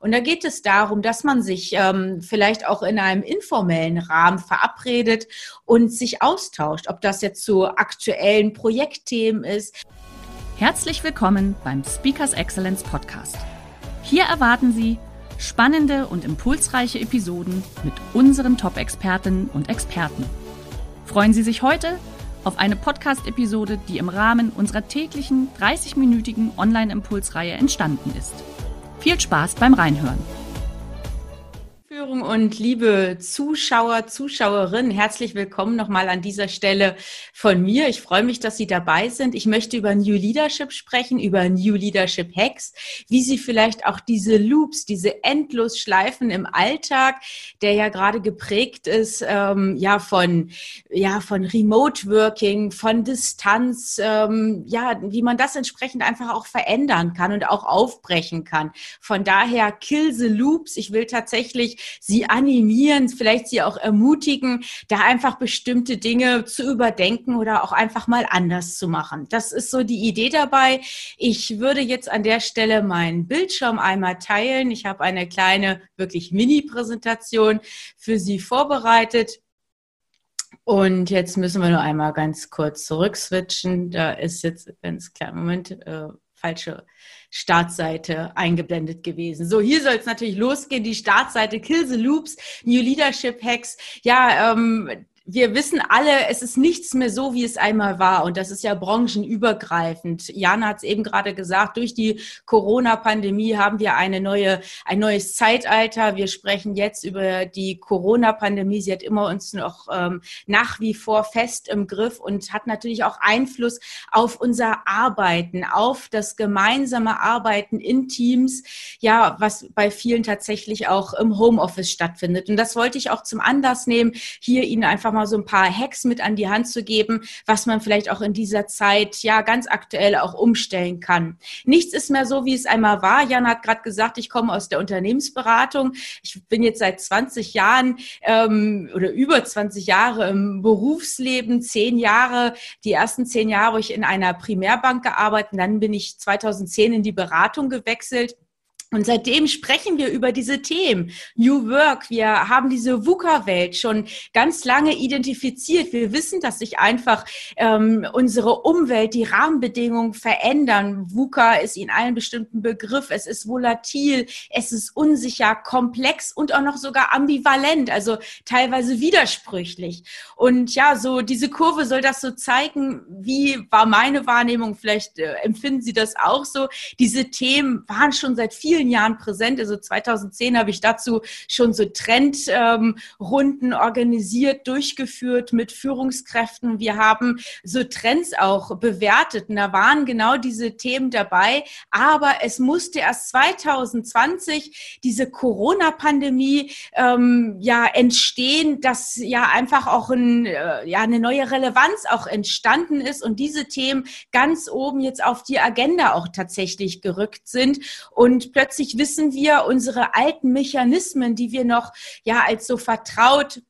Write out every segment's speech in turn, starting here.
Und da geht es darum, dass man sich ähm, vielleicht auch in einem informellen Rahmen verabredet und sich austauscht, ob das jetzt zu aktuellen Projektthemen ist. Herzlich willkommen beim Speakers Excellence Podcast. Hier erwarten Sie spannende und impulsreiche Episoden mit unseren Top-Expertinnen und Experten. Freuen Sie sich heute auf eine Podcast-Episode, die im Rahmen unserer täglichen 30-minütigen Online-Impulsreihe entstanden ist. Viel Spaß beim Reinhören. Und liebe Zuschauer, Zuschauerinnen, herzlich willkommen nochmal an dieser Stelle von mir. Ich freue mich, dass Sie dabei sind. Ich möchte über New Leadership sprechen, über New Leadership Hacks, wie Sie vielleicht auch diese Loops, diese Endlosschleifen im Alltag, der ja gerade geprägt ist, ähm, ja von ja von Remote Working, von Distanz, ähm, ja, wie man das entsprechend einfach auch verändern kann und auch aufbrechen kann. Von daher kill the Loops. Ich will tatsächlich Sie animieren, vielleicht Sie auch ermutigen, da einfach bestimmte Dinge zu überdenken oder auch einfach mal anders zu machen. Das ist so die Idee dabei. Ich würde jetzt an der Stelle meinen Bildschirm einmal teilen. Ich habe eine kleine, wirklich Mini-Präsentation für Sie vorbereitet. Und jetzt müssen wir nur einmal ganz kurz zurückswitchen. Da ist jetzt ganz klar, Moment, äh, falsche Startseite eingeblendet gewesen. So, hier soll es natürlich losgehen, die Startseite Kill the Loops, New Leadership Hacks. Ja, ähm, wir wissen alle, es ist nichts mehr so, wie es einmal war. Und das ist ja branchenübergreifend. Jana hat es eben gerade gesagt, durch die Corona-Pandemie haben wir eine neue, ein neues Zeitalter. Wir sprechen jetzt über die Corona-Pandemie. Sie hat immer uns noch ähm, nach wie vor fest im Griff und hat natürlich auch Einfluss auf unser Arbeiten, auf das gemeinsame Arbeiten in Teams. Ja, was bei vielen tatsächlich auch im Homeoffice stattfindet. Und das wollte ich auch zum Anlass nehmen, hier Ihnen einfach mal so ein paar Hacks mit an die Hand zu geben, was man vielleicht auch in dieser Zeit ja ganz aktuell auch umstellen kann. Nichts ist mehr so, wie es einmal war. Jan hat gerade gesagt, ich komme aus der Unternehmensberatung. Ich bin jetzt seit 20 Jahren ähm, oder über 20 Jahre im Berufsleben, zehn Jahre, die ersten zehn Jahre, wo ich in einer Primärbank gearbeitet, dann bin ich 2010 in die Beratung gewechselt und seitdem sprechen wir über diese Themen. New Work, wir haben diese VUCA-Welt schon ganz lange identifiziert. Wir wissen, dass sich einfach ähm, unsere Umwelt, die Rahmenbedingungen verändern. VUCA ist in allen bestimmten Begriff. Es ist volatil, es ist unsicher, komplex und auch noch sogar ambivalent, also teilweise widersprüchlich. Und ja, so diese Kurve soll das so zeigen, wie war meine Wahrnehmung. Vielleicht äh, empfinden Sie das auch so. Diese Themen waren schon seit vielen vielen Jahren präsent. Also 2010 habe ich dazu schon so Trendrunden ähm, organisiert, durchgeführt mit Führungskräften. Wir haben so Trends auch bewertet und da waren genau diese Themen dabei. Aber es musste erst 2020 diese Corona-Pandemie ähm, ja entstehen, dass ja einfach auch ein, äh, ja, eine neue Relevanz auch entstanden ist und diese Themen ganz oben jetzt auf die Agenda auch tatsächlich gerückt sind und plötzlich plötzlich wissen wir unsere alten Mechanismen, die wir noch ja als so vertraut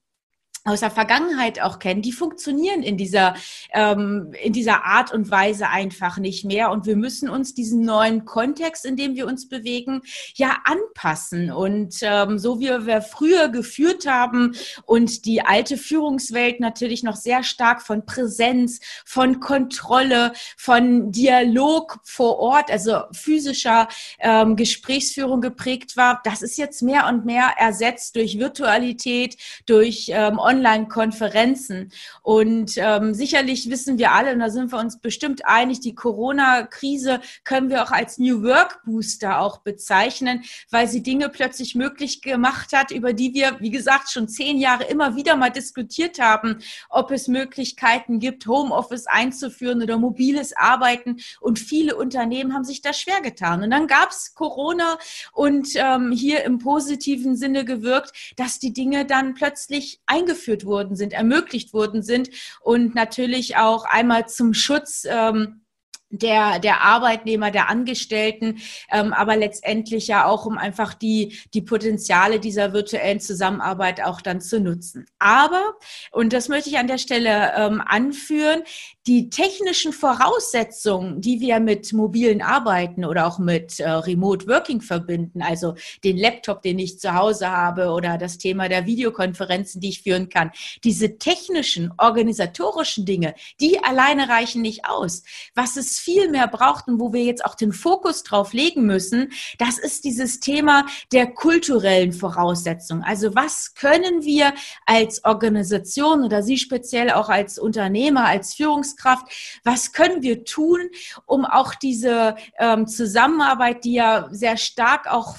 aus der Vergangenheit auch kennen, die funktionieren in dieser, ähm, in dieser Art und Weise einfach nicht mehr. Und wir müssen uns diesen neuen Kontext, in dem wir uns bewegen, ja anpassen. Und ähm, so wie wir früher geführt haben und die alte Führungswelt natürlich noch sehr stark von Präsenz, von Kontrolle, von Dialog vor Ort, also physischer ähm, Gesprächsführung geprägt war, das ist jetzt mehr und mehr ersetzt durch Virtualität, durch ähm, Online-Konferenzen. Und ähm, sicherlich wissen wir alle, und da sind wir uns bestimmt einig, die Corona-Krise können wir auch als New Work Booster auch bezeichnen, weil sie Dinge plötzlich möglich gemacht hat, über die wir, wie gesagt, schon zehn Jahre immer wieder mal diskutiert haben, ob es Möglichkeiten gibt, Homeoffice einzuführen oder mobiles Arbeiten. Und viele Unternehmen haben sich da schwer getan. Und dann gab es Corona und ähm, hier im positiven Sinne gewirkt, dass die Dinge dann plötzlich eingeführt worden sind, ermöglicht worden sind und natürlich auch einmal zum Schutz ähm, der, der Arbeitnehmer, der Angestellten, ähm, aber letztendlich ja auch, um einfach die, die Potenziale dieser virtuellen Zusammenarbeit auch dann zu nutzen. Aber, und das möchte ich an der Stelle ähm, anführen, die technischen Voraussetzungen, die wir mit mobilen Arbeiten oder auch mit äh, Remote Working verbinden, also den Laptop, den ich zu Hause habe oder das Thema der Videokonferenzen, die ich führen kann, diese technischen, organisatorischen Dinge, die alleine reichen nicht aus. Was es viel mehr braucht und wo wir jetzt auch den Fokus drauf legen müssen, das ist dieses Thema der kulturellen Voraussetzungen. Also was können wir als Organisation oder Sie speziell auch als Unternehmer, als Führungskraft Führungskraft. Was können wir tun, um auch diese ähm, Zusammenarbeit, die ja sehr stark auch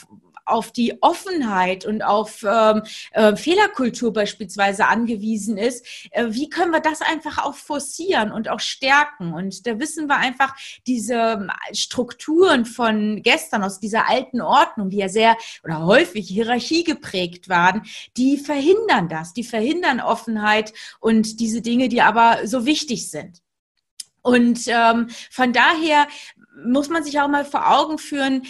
auf die Offenheit und auf ähm, äh, Fehlerkultur beispielsweise angewiesen ist, äh, wie können wir das einfach auch forcieren und auch stärken? Und da wissen wir einfach, diese ähm, Strukturen von gestern aus dieser alten Ordnung, die ja sehr oder häufig Hierarchie geprägt waren, die verhindern das, die verhindern Offenheit und diese Dinge, die aber so wichtig sind. Und ähm, von daher muss man sich auch mal vor Augen führen,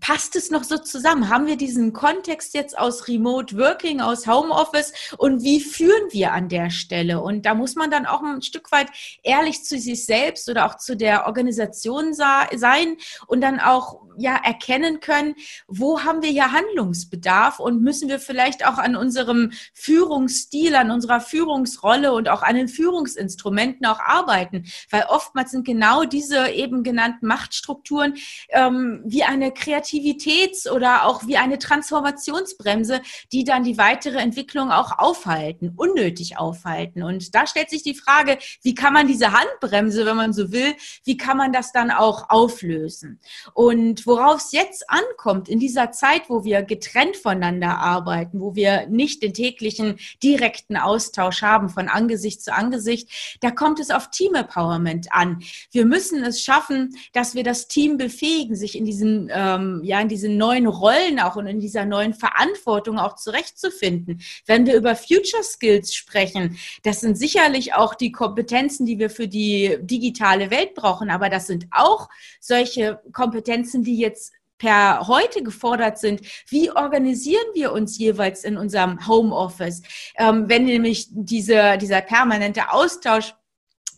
passt es noch so zusammen? Haben wir diesen Kontext jetzt aus Remote Working, aus Homeoffice und wie führen wir an der Stelle? Und da muss man dann auch ein Stück weit ehrlich zu sich selbst oder auch zu der Organisation sein und dann auch ja erkennen können, wo haben wir ja Handlungsbedarf und müssen wir vielleicht auch an unserem Führungsstil, an unserer Führungsrolle und auch an den Führungsinstrumenten auch arbeiten, weil oftmals sind genau diese eben genannten Machtstrukturen ähm, wie eine Kreativitäts- oder auch wie eine Transformationsbremse, die dann die weitere Entwicklung auch aufhalten, unnötig aufhalten. Und da stellt sich die Frage, wie kann man diese Handbremse, wenn man so will, wie kann man das dann auch auflösen? Und worauf es jetzt ankommt in dieser Zeit, wo wir getrennt voneinander arbeiten, wo wir nicht den täglichen direkten Austausch haben von Angesicht zu Angesicht, da kommt es auf Team Empowerment an. Wir müssen es schaffen, dass wir das Team befähigen, sich in diesen, ähm, ja, in diesen neuen Rollen auch und in dieser neuen Verantwortung auch zurechtzufinden. Wenn wir über Future Skills sprechen, das sind sicherlich auch die Kompetenzen, die wir für die digitale Welt brauchen, aber das sind auch solche Kompetenzen, die jetzt per heute gefordert sind, wie organisieren wir uns jeweils in unserem Homeoffice? Ähm, wenn nämlich diese, dieser permanente Austausch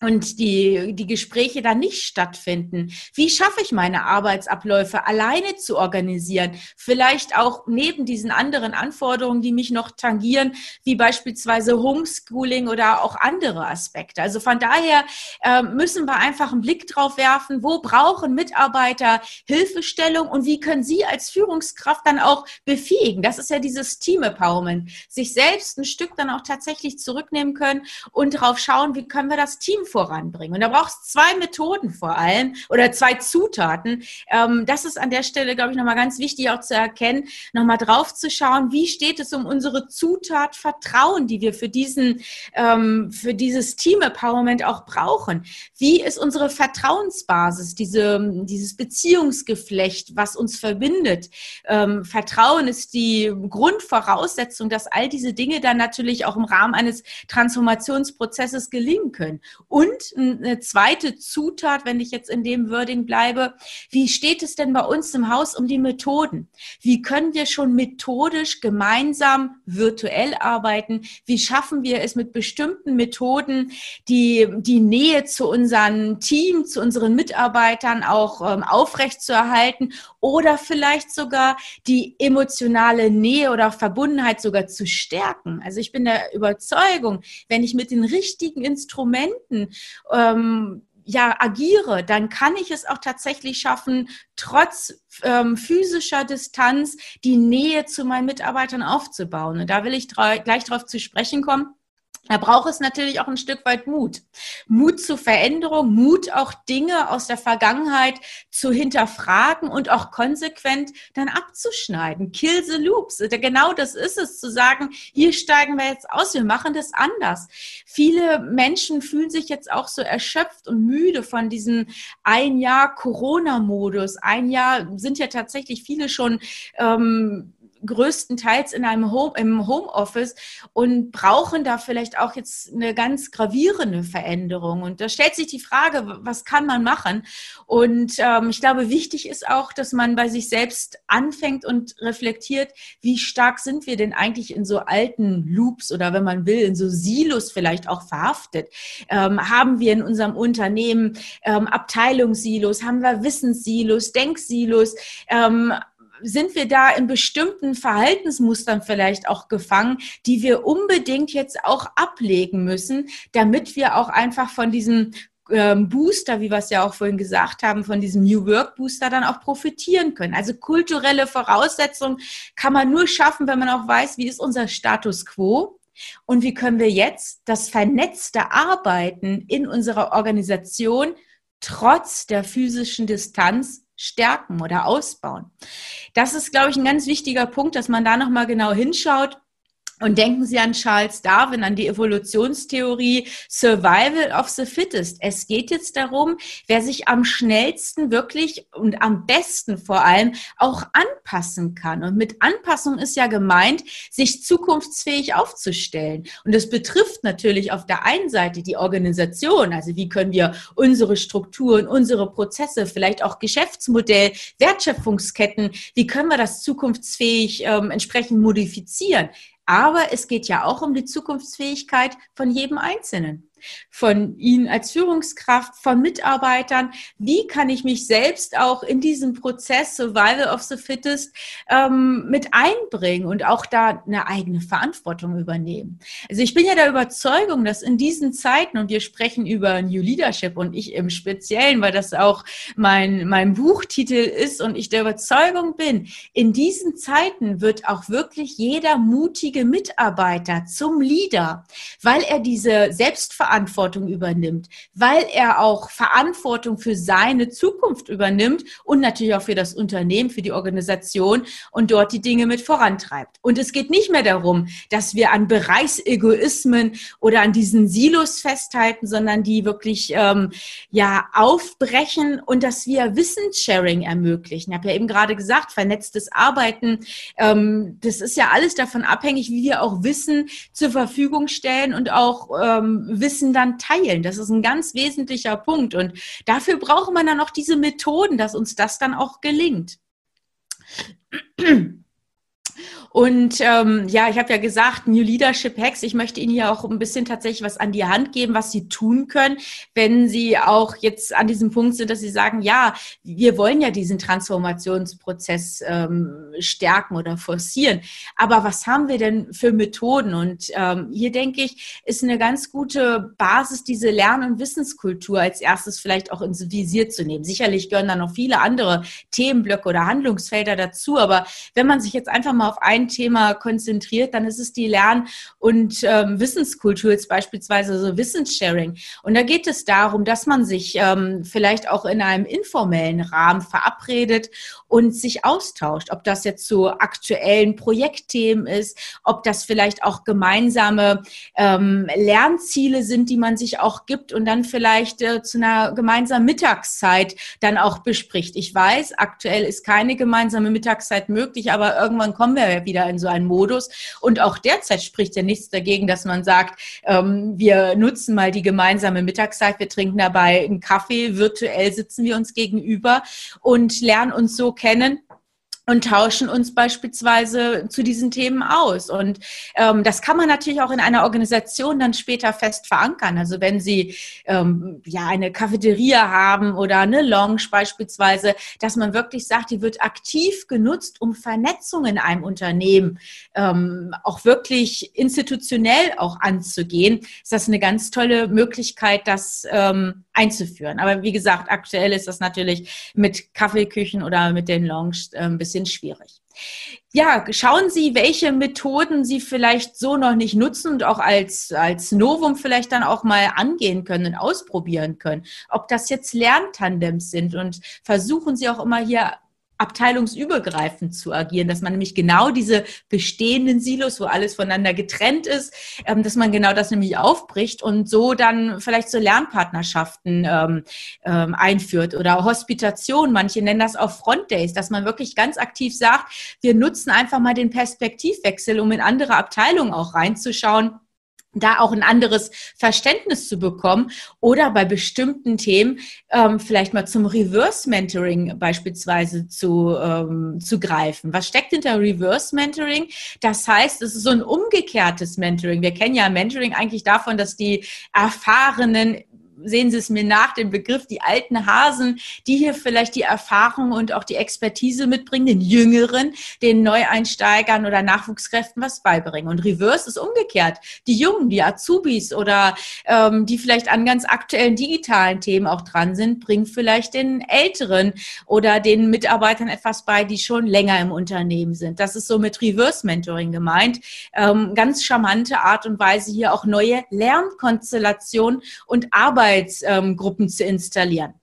und die, die Gespräche dann nicht stattfinden? Wie schaffe ich meine Arbeitsabläufe alleine zu organisieren? Vielleicht auch neben diesen anderen Anforderungen, die mich noch tangieren, wie beispielsweise Homeschooling oder auch andere Aspekte. Also von daher äh, müssen wir einfach einen Blick drauf werfen, wo brauchen Mitarbeiter Hilfestellung und wie können sie als Führungskraft dann auch befähigen? Das ist ja dieses Team Empowerment. Sich selbst ein Stück dann auch tatsächlich zurücknehmen können und darauf schauen, wie können wir das Team voranbringen. Und da braucht es zwei Methoden vor allem oder zwei Zutaten. Ähm, das ist an der Stelle, glaube ich, nochmal ganz wichtig auch zu erkennen, nochmal drauf zu schauen, wie steht es um unsere Zutat Vertrauen, die wir für diesen, ähm, für dieses Team-Empowerment auch brauchen. Wie ist unsere Vertrauensbasis, diese, dieses Beziehungsgeflecht, was uns verbindet? Ähm, Vertrauen ist die Grundvoraussetzung, dass all diese Dinge dann natürlich auch im Rahmen eines Transformationsprozesses gelingen können. Und und eine zweite Zutat, wenn ich jetzt in dem Wording bleibe, wie steht es denn bei uns im Haus um die Methoden? Wie können wir schon methodisch gemeinsam virtuell arbeiten? Wie schaffen wir es mit bestimmten Methoden, die, die Nähe zu unserem Team, zu unseren Mitarbeitern auch ähm, aufrechtzuerhalten oder vielleicht sogar die emotionale Nähe oder Verbundenheit sogar zu stärken? Also ich bin der Überzeugung, wenn ich mit den richtigen Instrumenten ähm, ja, agiere, dann kann ich es auch tatsächlich schaffen, trotz ähm, physischer Distanz die Nähe zu meinen Mitarbeitern aufzubauen. Und da will ich gleich darauf zu sprechen kommen da braucht es natürlich auch ein Stück weit Mut. Mut zur Veränderung, Mut auch Dinge aus der Vergangenheit zu hinterfragen und auch konsequent dann abzuschneiden. Kill the loops. Genau das ist es, zu sagen, hier steigen wir jetzt aus, wir machen das anders. Viele Menschen fühlen sich jetzt auch so erschöpft und müde von diesem ein Jahr Corona-Modus. Ein Jahr sind ja tatsächlich viele schon ähm, größtenteils in einem Home, im Homeoffice und brauchen da vielleicht auch jetzt eine ganz gravierende Veränderung. Und da stellt sich die Frage, was kann man machen? Und ähm, ich glaube, wichtig ist auch, dass man bei sich selbst anfängt und reflektiert, wie stark sind wir denn eigentlich in so alten Loops oder wenn man will, in so Silos vielleicht auch verhaftet? Ähm, haben wir in unserem Unternehmen ähm, Abteilungssilos, haben wir Wissenssilos, Denksilos? Ähm, sind wir da in bestimmten Verhaltensmustern vielleicht auch gefangen, die wir unbedingt jetzt auch ablegen müssen, damit wir auch einfach von diesem ähm, Booster, wie wir es ja auch vorhin gesagt haben, von diesem New Work Booster dann auch profitieren können. Also kulturelle Voraussetzungen kann man nur schaffen, wenn man auch weiß, wie ist unser Status quo und wie können wir jetzt das vernetzte Arbeiten in unserer Organisation trotz der physischen Distanz stärken oder ausbauen. Das ist, glaube ich, ein ganz wichtiger Punkt, dass man da nochmal genau hinschaut und denken Sie an Charles Darwin, an die Evolutionstheorie Survival of the Fittest. Es geht jetzt darum, wer sich am schnellsten wirklich und am besten vor allem auch anpassen kann. Und mit Anpassung ist ja gemeint, sich zukunftsfähig aufzustellen. Und das betrifft natürlich auf der einen Seite die Organisation. Also wie können wir unsere Strukturen, unsere Prozesse, vielleicht auch Geschäftsmodell, Wertschöpfungsketten, wie können wir das zukunftsfähig ähm, entsprechend modifizieren? Aber es geht ja auch um die Zukunftsfähigkeit von jedem Einzelnen von Ihnen als Führungskraft, von Mitarbeitern. Wie kann ich mich selbst auch in diesem Prozess Survival of the Fittest ähm, mit einbringen und auch da eine eigene Verantwortung übernehmen? Also ich bin ja der Überzeugung, dass in diesen Zeiten, und wir sprechen über New Leadership und ich im Speziellen, weil das auch mein, mein Buchtitel ist und ich der Überzeugung bin, in diesen Zeiten wird auch wirklich jeder mutige Mitarbeiter zum Leader, weil er diese Selbstverantwortung Verantwortung übernimmt, weil er auch Verantwortung für seine Zukunft übernimmt und natürlich auch für das Unternehmen, für die Organisation und dort die Dinge mit vorantreibt. Und es geht nicht mehr darum, dass wir an Bereichsegoismen oder an diesen Silos festhalten, sondern die wirklich ähm, ja aufbrechen und dass wir Wissenssharing ermöglichen. Ich habe ja eben gerade gesagt, vernetztes Arbeiten, ähm, das ist ja alles davon abhängig, wie wir auch Wissen zur Verfügung stellen und auch ähm, Wissen Wissen dann teilen. Das ist ein ganz wesentlicher Punkt. Und dafür braucht man dann auch diese Methoden, dass uns das dann auch gelingt. Und ähm, ja, ich habe ja gesagt, New Leadership Hacks. Ich möchte Ihnen hier auch ein bisschen tatsächlich was an die Hand geben, was Sie tun können, wenn Sie auch jetzt an diesem Punkt sind, dass Sie sagen, ja, wir wollen ja diesen Transformationsprozess ähm, stärken oder forcieren. Aber was haben wir denn für Methoden? Und ähm, hier denke ich, ist eine ganz gute Basis, diese Lern- und Wissenskultur als erstes vielleicht auch ins Visier zu nehmen. Sicherlich gehören da noch viele andere Themenblöcke oder Handlungsfelder dazu. Aber wenn man sich jetzt einfach mal auf ein Thema konzentriert, dann ist es die Lern- und ähm, Wissenskultur, jetzt beispielsweise so Wissenssharing. Und da geht es darum, dass man sich ähm, vielleicht auch in einem informellen Rahmen verabredet und sich austauscht, ob das jetzt zu aktuellen Projektthemen ist, ob das vielleicht auch gemeinsame ähm, Lernziele sind, die man sich auch gibt und dann vielleicht äh, zu einer gemeinsamen Mittagszeit dann auch bespricht. Ich weiß, aktuell ist keine gemeinsame Mittagszeit möglich, aber irgendwann kommen wir ja wieder in so einen Modus. Und auch derzeit spricht ja nichts dagegen, dass man sagt, ähm, wir nutzen mal die gemeinsame Mittagszeit, wir trinken dabei einen Kaffee, virtuell sitzen wir uns gegenüber und lernen uns so kennen und tauschen uns beispielsweise zu diesen Themen aus. Und ähm, das kann man natürlich auch in einer Organisation dann später fest verankern. Also wenn Sie ähm, ja eine Cafeteria haben oder eine Lounge beispielsweise, dass man wirklich sagt, die wird aktiv genutzt, um Vernetzung in einem Unternehmen ähm, auch wirklich institutionell auch anzugehen, ist das eine ganz tolle Möglichkeit, das ähm, einzuführen. Aber wie gesagt, aktuell ist das natürlich mit Kaffeeküchen oder mit den Lounge äh, ein bisschen bisschen schwierig. Ja, schauen Sie, welche Methoden Sie vielleicht so noch nicht nutzen und auch als, als Novum vielleicht dann auch mal angehen können und ausprobieren können. Ob das jetzt Lerntandems sind und versuchen Sie auch immer hier abteilungsübergreifend zu agieren, dass man nämlich genau diese bestehenden Silos, wo alles voneinander getrennt ist, ähm, dass man genau das nämlich aufbricht und so dann vielleicht so Lernpartnerschaften ähm, ähm, einführt oder Hospitation. Manche nennen das auch Front Days, dass man wirklich ganz aktiv sagt, wir nutzen einfach mal den Perspektivwechsel, um in andere Abteilungen auch reinzuschauen da auch ein anderes Verständnis zu bekommen oder bei bestimmten Themen ähm, vielleicht mal zum Reverse Mentoring beispielsweise zu, ähm, zu greifen. Was steckt hinter Reverse Mentoring? Das heißt, es ist so ein umgekehrtes Mentoring. Wir kennen ja Mentoring eigentlich davon, dass die erfahrenen sehen Sie es mir nach, den Begriff, die alten Hasen, die hier vielleicht die Erfahrung und auch die Expertise mitbringen, den Jüngeren, den Neueinsteigern oder Nachwuchskräften was beibringen. Und Reverse ist umgekehrt. Die Jungen, die Azubis oder ähm, die vielleicht an ganz aktuellen digitalen Themen auch dran sind, bringen vielleicht den Älteren oder den Mitarbeitern etwas bei, die schon länger im Unternehmen sind. Das ist so mit Reverse Mentoring gemeint. Ähm, ganz charmante Art und Weise hier auch neue Lernkonstellationen und Arbeit Arbeitsgruppen zu installieren.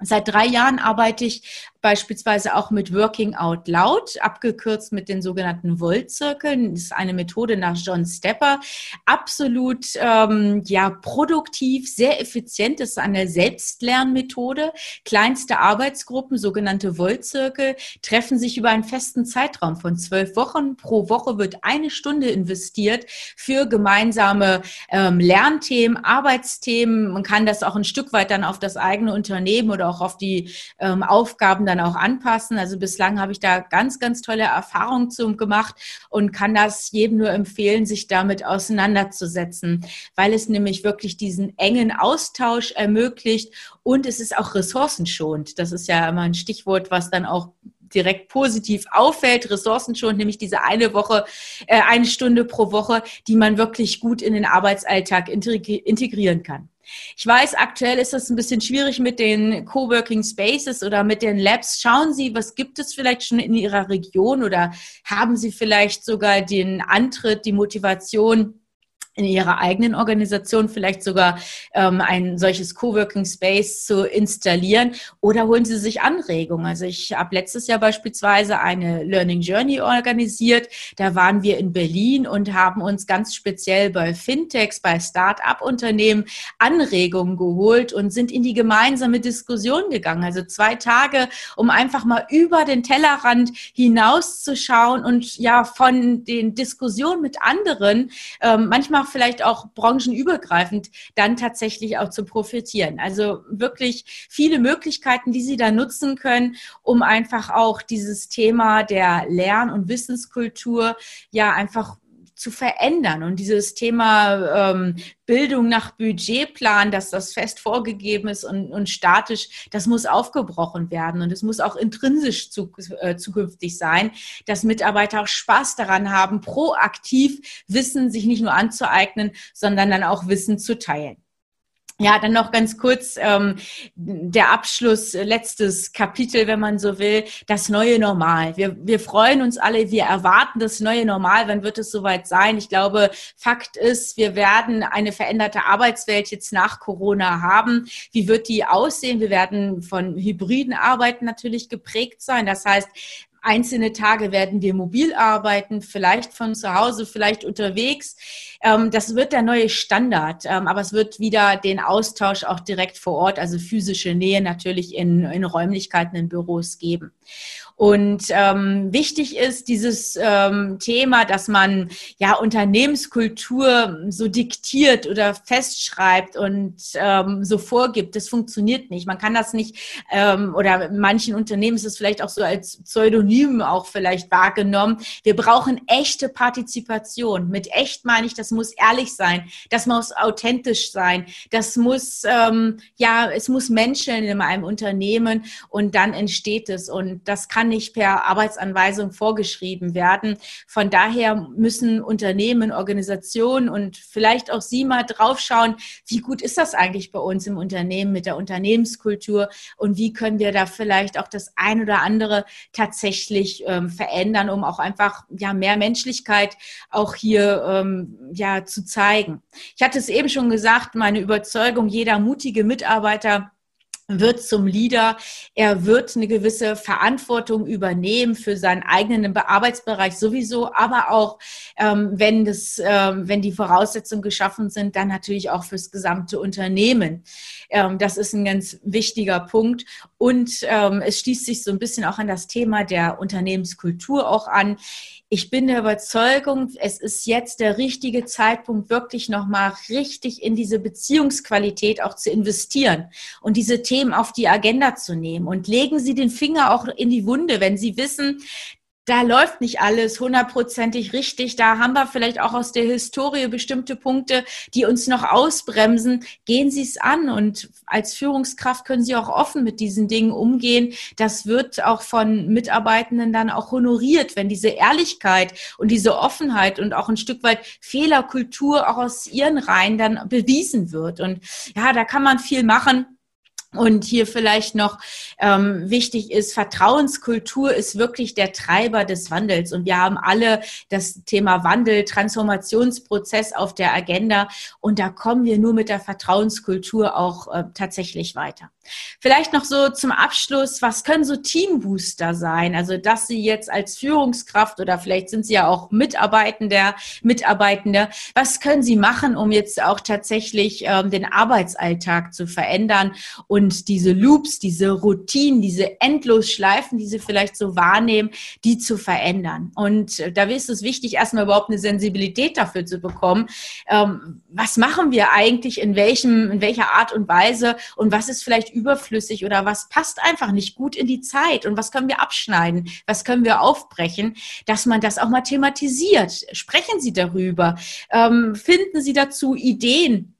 Seit drei Jahren arbeite ich beispielsweise auch mit Working Out Loud, abgekürzt mit den sogenannten Volt-Zirkeln. Das ist eine Methode nach John Stepper. Absolut ähm, ja produktiv, sehr effizient. Das ist eine Selbstlernmethode. Kleinste Arbeitsgruppen, sogenannte Volt-Zirkel, treffen sich über einen festen Zeitraum von zwölf Wochen. Pro Woche wird eine Stunde investiert für gemeinsame ähm, Lernthemen, Arbeitsthemen. Man kann das auch ein Stück weit dann auf das eigene Unternehmen oder auch auf die ähm, Aufgaben dann dann auch anpassen. Also bislang habe ich da ganz, ganz tolle Erfahrungen zu gemacht und kann das jedem nur empfehlen, sich damit auseinanderzusetzen, weil es nämlich wirklich diesen engen Austausch ermöglicht und es ist auch ressourcenschonend. Das ist ja immer ein Stichwort, was dann auch direkt positiv auffällt, ressourcenschonend, nämlich diese eine Woche, äh, eine Stunde pro Woche, die man wirklich gut in den Arbeitsalltag integrieren kann. Ich weiß, aktuell ist das ein bisschen schwierig mit den Coworking Spaces oder mit den Labs. Schauen Sie, was gibt es vielleicht schon in Ihrer Region oder haben Sie vielleicht sogar den Antritt, die Motivation, in ihrer eigenen Organisation vielleicht sogar ähm, ein solches Coworking Space zu installieren oder holen Sie sich Anregungen. Also ich habe letztes Jahr beispielsweise eine Learning Journey organisiert. Da waren wir in Berlin und haben uns ganz speziell bei Fintechs, bei Start-up-Unternehmen Anregungen geholt und sind in die gemeinsame Diskussion gegangen. Also zwei Tage, um einfach mal über den Tellerrand hinauszuschauen und ja von den Diskussionen mit anderen ähm, manchmal vielleicht auch branchenübergreifend dann tatsächlich auch zu profitieren. Also wirklich viele Möglichkeiten, die Sie da nutzen können, um einfach auch dieses Thema der Lern- und Wissenskultur ja einfach zu verändern. Und dieses Thema ähm, Bildung nach Budgetplan, dass das fest vorgegeben ist und, und statisch, das muss aufgebrochen werden. Und es muss auch intrinsisch zu, äh, zukünftig sein, dass Mitarbeiter auch Spaß daran haben, proaktiv Wissen sich nicht nur anzueignen, sondern dann auch Wissen zu teilen. Ja, dann noch ganz kurz ähm, der Abschluss, äh, letztes Kapitel, wenn man so will, das neue Normal. Wir, wir freuen uns alle, wir erwarten das neue Normal. Wann wird es soweit sein? Ich glaube, Fakt ist, wir werden eine veränderte Arbeitswelt jetzt nach Corona haben. Wie wird die aussehen? Wir werden von hybriden Arbeiten natürlich geprägt sein. Das heißt, Einzelne Tage werden wir mobil arbeiten, vielleicht von zu Hause, vielleicht unterwegs. Ähm, das wird der neue Standard, ähm, aber es wird wieder den Austausch auch direkt vor Ort, also physische Nähe natürlich in, in Räumlichkeiten, in Büros geben. Und ähm, wichtig ist dieses ähm, Thema, dass man ja Unternehmenskultur so diktiert oder festschreibt und ähm, so vorgibt. Das funktioniert nicht. Man kann das nicht, ähm, oder in manchen Unternehmen ist es vielleicht auch so als Pseudonym auch vielleicht wahrgenommen. Wir brauchen echte Partizipation. Mit echt meine ich, das muss ehrlich sein, das muss authentisch sein, das muss, ähm, ja, es muss Menschen in einem Unternehmen und dann entsteht es. Und das kann kann nicht per Arbeitsanweisung vorgeschrieben werden. Von daher müssen Unternehmen, Organisationen und vielleicht auch Sie mal draufschauen, wie gut ist das eigentlich bei uns im Unternehmen mit der Unternehmenskultur und wie können wir da vielleicht auch das ein oder andere tatsächlich ähm, verändern, um auch einfach ja mehr Menschlichkeit auch hier ähm, ja zu zeigen. Ich hatte es eben schon gesagt, meine Überzeugung, jeder mutige Mitarbeiter wird zum Leader, er wird eine gewisse Verantwortung übernehmen für seinen eigenen Arbeitsbereich sowieso, aber auch ähm, wenn das, ähm, wenn die Voraussetzungen geschaffen sind, dann natürlich auch fürs gesamte Unternehmen. Ähm, das ist ein ganz wichtiger Punkt. Und ähm, es schließt sich so ein bisschen auch an das Thema der Unternehmenskultur auch an ich bin der Überzeugung, es ist jetzt der richtige Zeitpunkt, wirklich nochmal richtig in diese Beziehungsqualität auch zu investieren und diese Themen auf die Agenda zu nehmen. Und legen Sie den Finger auch in die Wunde, wenn Sie wissen, da läuft nicht alles hundertprozentig richtig. Da haben wir vielleicht auch aus der Historie bestimmte Punkte, die uns noch ausbremsen. Gehen Sie es an und als Führungskraft können Sie auch offen mit diesen Dingen umgehen. Das wird auch von Mitarbeitenden dann auch honoriert, wenn diese Ehrlichkeit und diese Offenheit und auch ein Stück weit Fehlerkultur auch aus Ihren Reihen dann bewiesen wird. Und ja, da kann man viel machen. Und hier vielleicht noch ähm, wichtig ist, Vertrauenskultur ist wirklich der Treiber des Wandels. Und wir haben alle das Thema Wandel, Transformationsprozess auf der Agenda. Und da kommen wir nur mit der Vertrauenskultur auch äh, tatsächlich weiter. Vielleicht noch so zum Abschluss, was können so Teambooster sein? Also, dass Sie jetzt als Führungskraft oder vielleicht sind Sie ja auch Mitarbeitender, Mitarbeitende, was können Sie machen, um jetzt auch tatsächlich ähm, den Arbeitsalltag zu verändern und diese Loops, diese Routinen, diese Endlosschleifen, die Sie vielleicht so wahrnehmen, die zu verändern? Und äh, da ist es wichtig, erstmal überhaupt eine Sensibilität dafür zu bekommen. Ähm, was machen wir eigentlich in welchem, in welcher Art und Weise und was ist vielleicht überflüssig oder was passt einfach nicht gut in die Zeit und was können wir abschneiden, was können wir aufbrechen, dass man das auch mal thematisiert. Sprechen Sie darüber, ähm, finden Sie dazu Ideen,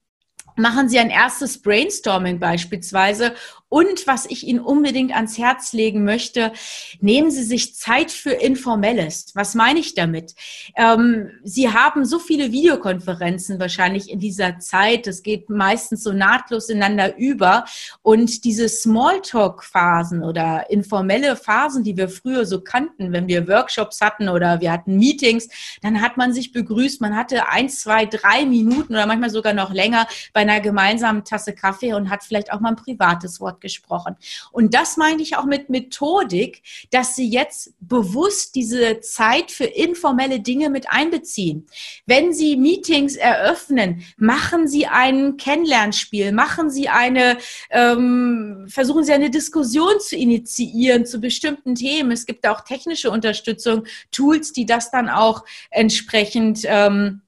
machen Sie ein erstes Brainstorming beispielsweise und was ich Ihnen unbedingt ans Herz legen möchte, nehmen Sie sich Zeit für Informelles. Was meine ich damit? Ähm, Sie haben so viele Videokonferenzen wahrscheinlich in dieser Zeit. Das geht meistens so nahtlos ineinander über. Und diese Smalltalk-Phasen oder informelle Phasen, die wir früher so kannten, wenn wir Workshops hatten oder wir hatten Meetings, dann hat man sich begrüßt. Man hatte ein, zwei, drei Minuten oder manchmal sogar noch länger bei einer gemeinsamen Tasse Kaffee und hat vielleicht auch mal ein privates Wort gesprochen. Und das meine ich auch mit Methodik, dass Sie jetzt bewusst diese Zeit für informelle Dinge mit einbeziehen. Wenn Sie Meetings eröffnen, machen Sie ein Kennenlernspiel, machen Sie eine, ähm, versuchen Sie eine Diskussion zu initiieren zu bestimmten Themen. Es gibt auch technische Unterstützung, Tools, die das dann auch entsprechend ähm,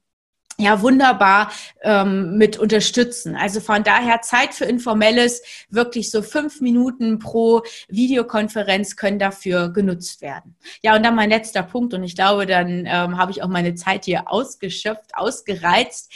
ja wunderbar ähm, mit unterstützen. Also von daher Zeit für Informelles, wirklich so fünf Minuten pro Videokonferenz können dafür genutzt werden. Ja, und dann mein letzter Punkt, und ich glaube, dann ähm, habe ich auch meine Zeit hier ausgeschöpft, ausgereizt.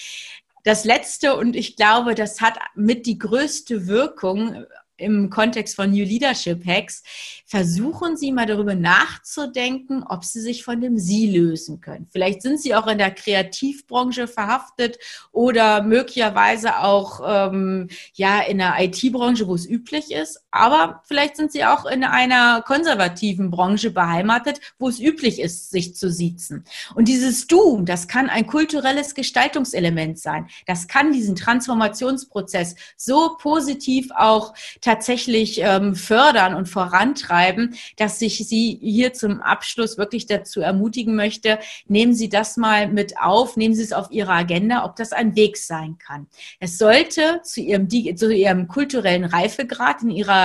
Das letzte, und ich glaube, das hat mit die größte Wirkung im Kontext von New Leadership Hacks, versuchen Sie mal darüber nachzudenken, ob Sie sich von dem Sie lösen können. Vielleicht sind Sie auch in der Kreativbranche verhaftet oder möglicherweise auch ähm, ja in der IT-Branche, wo es üblich ist. Aber vielleicht sind Sie auch in einer konservativen Branche beheimatet, wo es üblich ist, sich zu siezen. Und dieses Du, das kann ein kulturelles Gestaltungselement sein. Das kann diesen Transformationsprozess so positiv auch tatsächlich ähm, fördern und vorantreiben, dass ich Sie hier zum Abschluss wirklich dazu ermutigen möchte, nehmen Sie das mal mit auf, nehmen Sie es auf Ihre Agenda, ob das ein Weg sein kann. Es sollte zu Ihrem, zu Ihrem kulturellen Reifegrad in Ihrer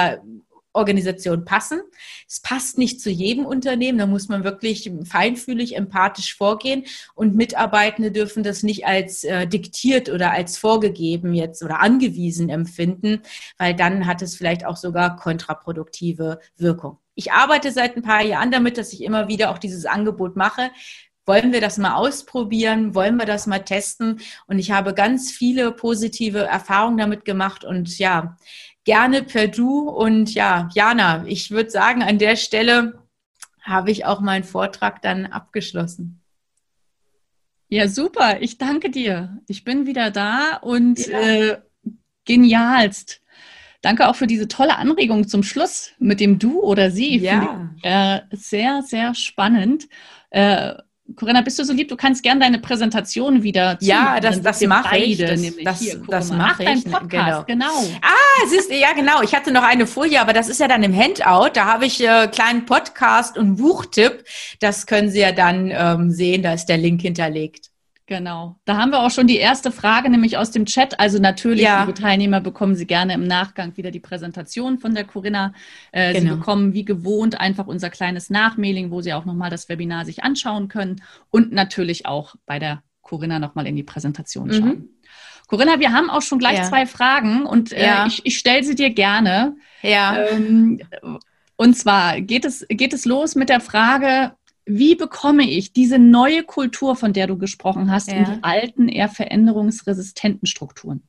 Organisation passen. Es passt nicht zu jedem Unternehmen, da muss man wirklich feinfühlig, empathisch vorgehen und Mitarbeitende dürfen das nicht als äh, diktiert oder als vorgegeben jetzt oder angewiesen empfinden, weil dann hat es vielleicht auch sogar kontraproduktive Wirkung. Ich arbeite seit ein paar Jahren damit, dass ich immer wieder auch dieses Angebot mache. Wollen wir das mal ausprobieren? Wollen wir das mal testen? Und ich habe ganz viele positive Erfahrungen damit gemacht und ja, gerne per Du. Und ja, Jana, ich würde sagen, an der Stelle habe ich auch meinen Vortrag dann abgeschlossen. Ja, super. Ich danke dir. Ich bin wieder da und ja. äh, genialst. Danke auch für diese tolle Anregung zum Schluss mit dem Du oder Sie. Ja. Ich, äh, sehr, sehr spannend. Äh, Corinna, bist du so lieb? Du kannst gerne deine Präsentation wieder Ja, das, das mache ich. Das, das, Hier, das mache ich. Podcast, genau. genau. Ah, siehst du, ja genau. Ich hatte noch eine Folie, aber das ist ja dann im Handout. Da habe ich äh, kleinen Podcast und Buchtipp. Das können Sie ja dann ähm, sehen. Da ist der Link hinterlegt. Genau. Da haben wir auch schon die erste Frage, nämlich aus dem Chat. Also natürlich, ja. liebe Teilnehmer, bekommen Sie gerne im Nachgang wieder die Präsentation von der Corinna. Äh, genau. Sie bekommen wie gewohnt einfach unser kleines Nachmailing, wo Sie auch nochmal das Webinar sich anschauen können und natürlich auch bei der Corinna nochmal in die Präsentation schauen. Mhm. Corinna, wir haben auch schon gleich ja. zwei Fragen und äh, ja. ich, ich stelle sie dir gerne. Ja. Ähm, und zwar geht es, geht es los mit der Frage, wie bekomme ich diese neue Kultur, von der du gesprochen hast, ja. in die alten, eher veränderungsresistenten Strukturen?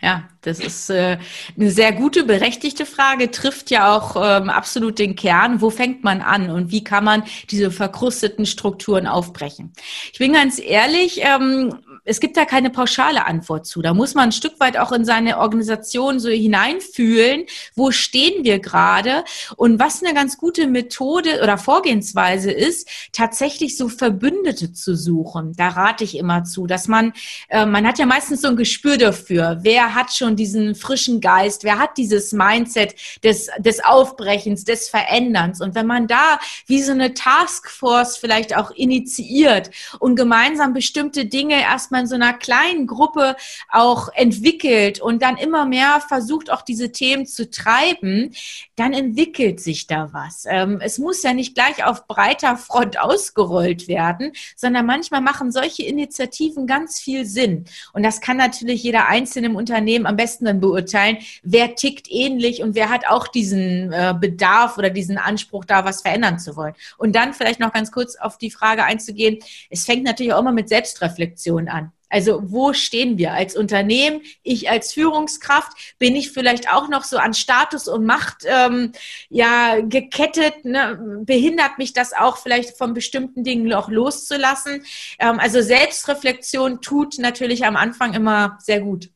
Ja, das ist äh, eine sehr gute, berechtigte Frage, trifft ja auch ähm, absolut den Kern. Wo fängt man an und wie kann man diese verkrusteten Strukturen aufbrechen? Ich bin ganz ehrlich, ähm, es gibt da keine pauschale Antwort zu. Da muss man ein Stück weit auch in seine Organisation so hineinfühlen, wo stehen wir gerade und was eine ganz gute Methode oder Vorgehensweise ist, tatsächlich so Verbündete zu suchen. Da rate ich immer zu, dass man, äh, man hat ja meistens so ein Gespür dafür, wer hat schon diesen frischen Geist, wer hat dieses Mindset des, des Aufbrechens, des Veränderns. Und wenn man da wie so eine Taskforce vielleicht auch initiiert und gemeinsam bestimmte Dinge erstmal man in so einer kleinen Gruppe auch entwickelt und dann immer mehr versucht, auch diese Themen zu treiben, dann entwickelt sich da was. Ähm, es muss ja nicht gleich auf breiter Front ausgerollt werden, sondern manchmal machen solche Initiativen ganz viel Sinn. Und das kann natürlich jeder Einzelne im Unternehmen am besten dann beurteilen, wer tickt ähnlich und wer hat auch diesen äh, Bedarf oder diesen Anspruch, da was verändern zu wollen. Und dann vielleicht noch ganz kurz auf die Frage einzugehen. Es fängt natürlich auch immer mit Selbstreflexion an. Also wo stehen wir als Unternehmen? Ich als Führungskraft bin ich vielleicht auch noch so an Status und Macht ähm, ja gekettet. Ne? Behindert mich das auch vielleicht von bestimmten Dingen noch loszulassen? Ähm, also Selbstreflexion tut natürlich am Anfang immer sehr gut.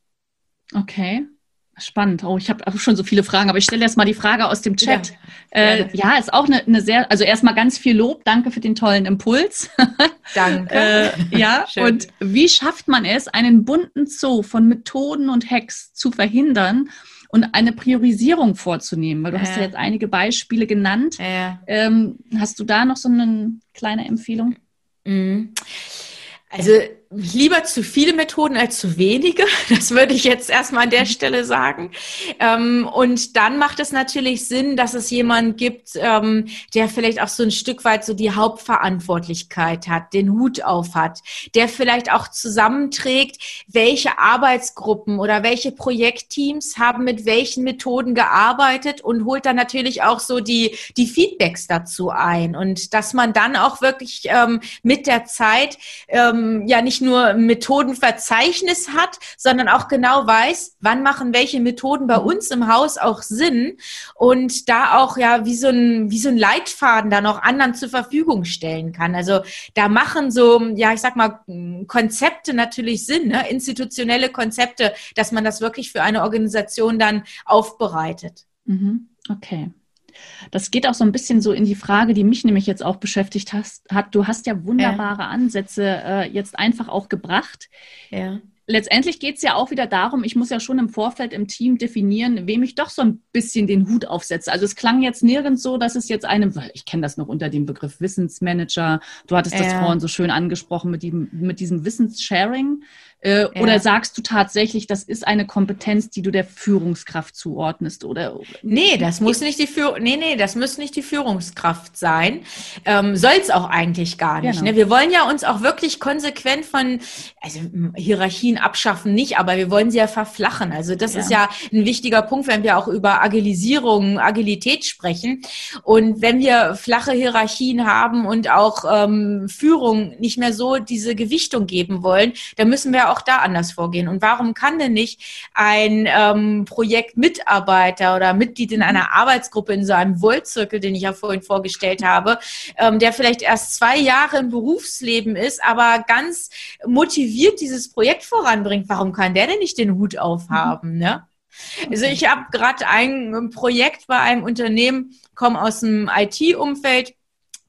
Okay. Spannend. Oh, ich habe schon so viele Fragen, aber ich stelle jetzt mal die Frage aus dem Chat. Ja, äh, ja ist auch eine, eine, sehr, also erstmal ganz viel Lob. Danke für den tollen Impuls. Danke. äh, ja, Schön. und wie schafft man es, einen bunten Zoo von Methoden und Hacks zu verhindern und eine Priorisierung vorzunehmen? Weil du äh. hast ja jetzt einige Beispiele genannt. Äh. Ähm, hast du da noch so eine kleine Empfehlung? Mhm. Also lieber zu viele Methoden als zu wenige. Das würde ich jetzt erstmal an der Stelle sagen. Ähm, und dann macht es natürlich Sinn, dass es jemanden gibt, ähm, der vielleicht auch so ein Stück weit so die Hauptverantwortlichkeit hat, den Hut auf hat, der vielleicht auch zusammenträgt, welche Arbeitsgruppen oder welche Projektteams haben mit welchen Methoden gearbeitet und holt dann natürlich auch so die, die Feedbacks dazu ein. Und dass man dann auch wirklich ähm, mit der Zeit ja nicht nur Methodenverzeichnis hat, sondern auch genau weiß, wann machen welche Methoden bei uns im Haus auch Sinn und da auch ja wie so ein, wie so ein Leitfaden dann auch anderen zur Verfügung stellen kann. Also da machen so, ja, ich sag mal, Konzepte natürlich Sinn, ne? institutionelle Konzepte, dass man das wirklich für eine Organisation dann aufbereitet. Mhm. Okay. Das geht auch so ein bisschen so in die Frage, die mich nämlich jetzt auch beschäftigt hast, hat. Du hast ja wunderbare ja. Ansätze äh, jetzt einfach auch gebracht. Ja. Letztendlich geht es ja auch wieder darum, ich muss ja schon im Vorfeld im Team definieren, wem ich doch so ein bisschen den Hut aufsetze. Also es klang jetzt nirgends so, dass es jetzt einem, ich kenne das noch unter dem Begriff Wissensmanager, du hattest ja. das vorhin so schön angesprochen mit, dem, mit diesem Wissenssharing. Äh, ja. Oder sagst du tatsächlich, das ist eine Kompetenz, die du der Führungskraft zuordnest? Oder? Nee, das muss nicht die Führ nee, nee, das muss nicht die Führungskraft sein. Ähm, Soll es auch eigentlich gar nicht. Genau. Ne? Wir wollen ja uns auch wirklich konsequent von, also Hierarchien abschaffen nicht, aber wir wollen sie ja verflachen. Also das ja. ist ja ein wichtiger Punkt, wenn wir auch über Agilisierung, Agilität sprechen. Und wenn wir flache Hierarchien haben und auch ähm, Führung nicht mehr so diese Gewichtung geben wollen, dann müssen wir auch da anders vorgehen? Und warum kann denn nicht ein ähm, Projektmitarbeiter oder Mitglied in einer Arbeitsgruppe in so einem Wollzirkel, den ich ja vorhin vorgestellt habe, ähm, der vielleicht erst zwei Jahre im Berufsleben ist, aber ganz motiviert dieses Projekt voranbringt, warum kann der denn nicht den Hut aufhaben? Ne? Also ich habe gerade ein Projekt bei einem Unternehmen, komme aus dem IT-Umfeld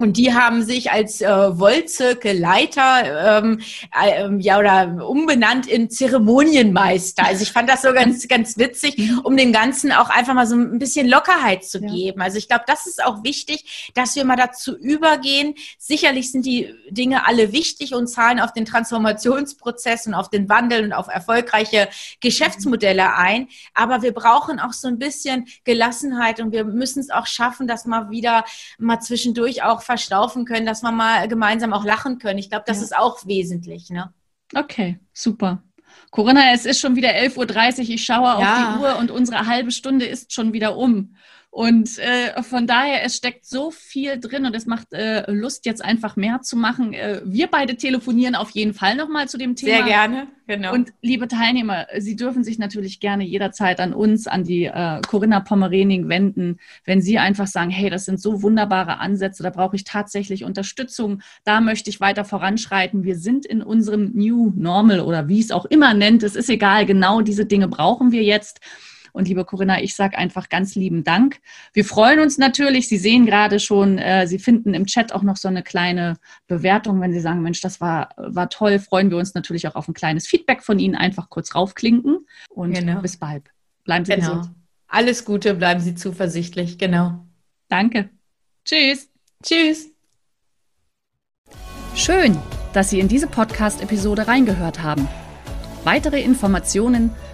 und die haben sich als äh, Wollzirkelleiter ähm, äh, ja oder umbenannt in Zeremonienmeister. Also ich fand das so ganz ganz witzig, mhm. um dem Ganzen auch einfach mal so ein bisschen Lockerheit zu ja. geben. Also ich glaube, das ist auch wichtig, dass wir mal dazu übergehen. Sicherlich sind die Dinge alle wichtig und zahlen auf den Transformationsprozess und auf den Wandel und auf erfolgreiche Geschäftsmodelle ein. Aber wir brauchen auch so ein bisschen Gelassenheit und wir müssen es auch schaffen, dass mal wieder mal zwischendurch auch verstaufen können, dass wir mal gemeinsam auch lachen können. Ich glaube, das ja. ist auch wesentlich. Ne? Okay, super. Corinna, es ist schon wieder 11.30 Uhr. Ich schaue auf die Uhr und unsere halbe Stunde ist schon wieder um. Und äh, von daher, es steckt so viel drin und es macht äh, Lust, jetzt einfach mehr zu machen. Äh, wir beide telefonieren auf jeden Fall nochmal zu dem Thema. Sehr gerne, genau. Und liebe Teilnehmer, Sie dürfen sich natürlich gerne jederzeit an uns, an die äh, Corinna Pommerening wenden, wenn Sie einfach sagen, hey, das sind so wunderbare Ansätze, da brauche ich tatsächlich Unterstützung, da möchte ich weiter voranschreiten. Wir sind in unserem New Normal oder wie es auch immer nennt, es ist egal, genau diese Dinge brauchen wir jetzt. Und liebe Corinna, ich sage einfach ganz lieben Dank. Wir freuen uns natürlich. Sie sehen gerade schon, äh, Sie finden im Chat auch noch so eine kleine Bewertung. Wenn Sie sagen, Mensch, das war, war toll, freuen wir uns natürlich auch auf ein kleines Feedback von Ihnen. Einfach kurz raufklinken und genau. bis bald. Bleiben Sie genau. gesund. Alles Gute, bleiben Sie zuversichtlich. Genau. Danke. Tschüss. Tschüss. Schön, dass Sie in diese Podcast-Episode reingehört haben. Weitere Informationen